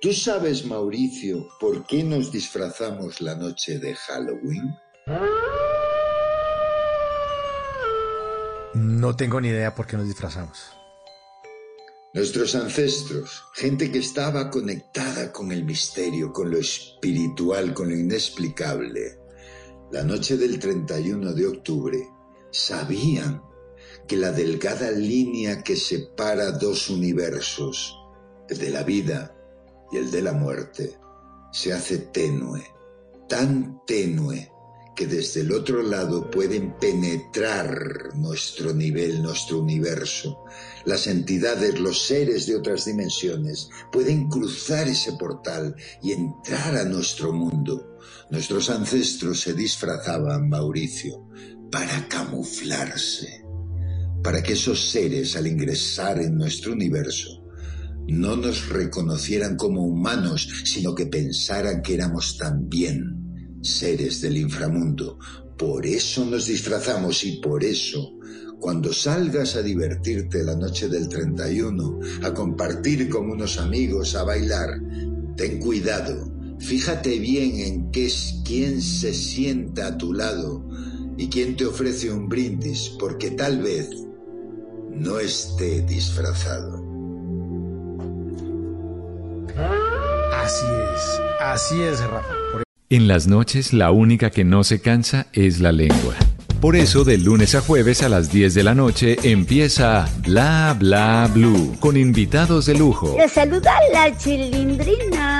¿Tú sabes, Mauricio, por qué nos disfrazamos la noche de Halloween? No tengo ni idea por qué nos disfrazamos. Nuestros ancestros, gente que estaba conectada con el misterio, con lo espiritual, con lo inexplicable, la noche del 31 de octubre, sabían que la delgada línea que separa dos universos, el de la vida y el de la muerte, se hace tenue, tan tenue que desde el otro lado pueden penetrar nuestro nivel, nuestro universo. Las entidades, los seres de otras dimensiones pueden cruzar ese portal y entrar a nuestro mundo. Nuestros ancestros se disfrazaban, Mauricio, para camuflarse, para que esos seres al ingresar en nuestro universo no nos reconocieran como humanos, sino que pensaran que éramos también seres del inframundo. Por eso nos disfrazamos y por eso, cuando salgas a divertirte la noche del 31, a compartir con unos amigos, a bailar, ten cuidado. Fíjate bien en qué es quién se sienta a tu lado y quién te ofrece un brindis, porque tal vez no esté disfrazado. Así es, así es, Rafa. En las noches la única que no se cansa es la lengua. Por eso, de lunes a jueves a las 10 de la noche empieza Bla Bla Blue con invitados de lujo. Le saluda la chilindrina.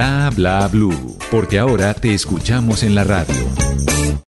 Bla Bla Blue. Porque ahora te escuchamos en la radio.